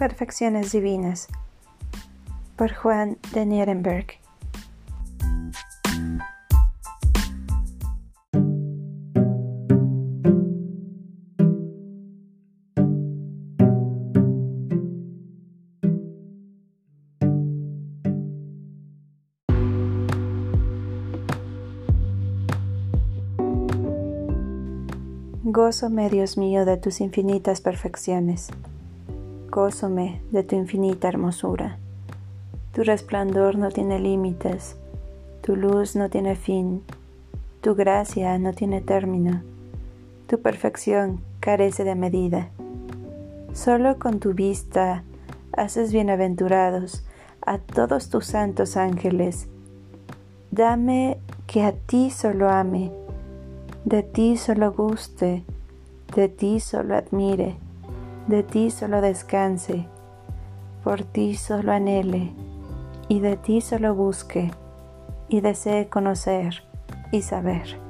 Perfecciones Divinas por Juan de Nierenberg. Gózome, Dios mío, de tus infinitas perfecciones Gózome de tu infinita hermosura. Tu resplandor no tiene límites, tu luz no tiene fin, tu gracia no tiene término, tu perfección carece de medida. Solo con tu vista haces bienaventurados a todos tus santos ángeles. Dame que a ti solo ame, de ti solo guste, de ti solo admire de ti solo descanse, por ti solo anhele, y de ti solo busque, y desee conocer y saber.